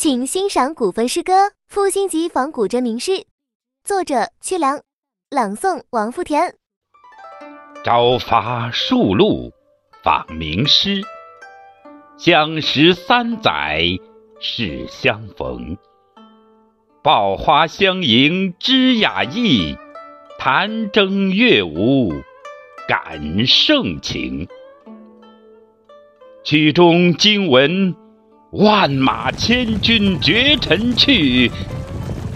请欣赏古风诗歌《复兴集仿古筝名诗》，作者屈良，朗诵王富田。朝发树露访名师，相识三载是相逢。抱花相迎知雅意，弹筝乐舞感盛情。曲中惊闻万马千军绝尘去，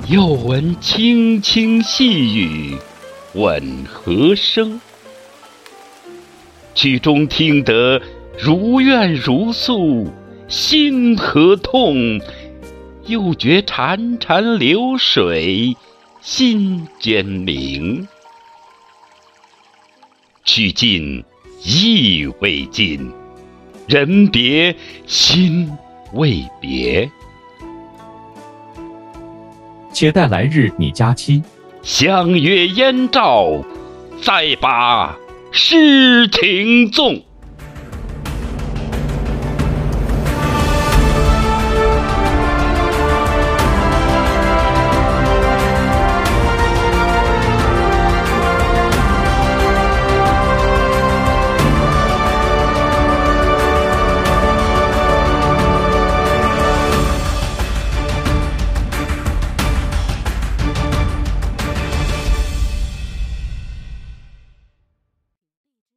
又闻轻轻细雨问何生。曲中听得如怨如诉心何痛，又觉潺潺流水心间明。曲尽意未尽，人别心未别。且待来日你佳期，相约燕赵，再把诗情纵。